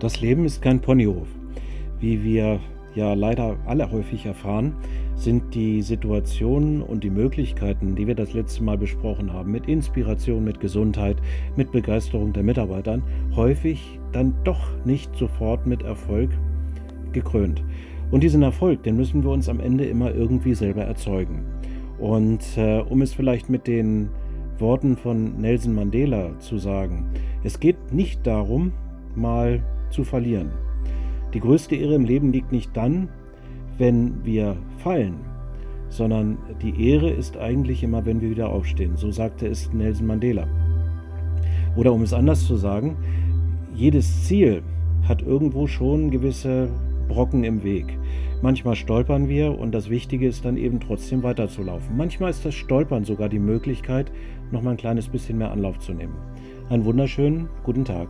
Das Leben ist kein Ponyhof. Wie wir ja leider alle häufig erfahren, sind die Situationen und die Möglichkeiten, die wir das letzte Mal besprochen haben, mit Inspiration, mit Gesundheit, mit Begeisterung der Mitarbeitern, häufig dann doch nicht sofort mit Erfolg gekrönt. Und diesen Erfolg, den müssen wir uns am Ende immer irgendwie selber erzeugen. Und äh, um es vielleicht mit den Worten von Nelson Mandela zu sagen, es geht nicht darum, mal zu verlieren. Die größte Ehre im Leben liegt nicht dann, wenn wir fallen, sondern die Ehre ist eigentlich immer, wenn wir wieder aufstehen. So sagte es Nelson Mandela. Oder um es anders zu sagen, jedes Ziel hat irgendwo schon gewisse Brocken im Weg. Manchmal stolpern wir und das Wichtige ist dann eben trotzdem weiterzulaufen. Manchmal ist das Stolpern sogar die Möglichkeit, noch mal ein kleines bisschen mehr Anlauf zu nehmen. Einen wunderschönen guten Tag.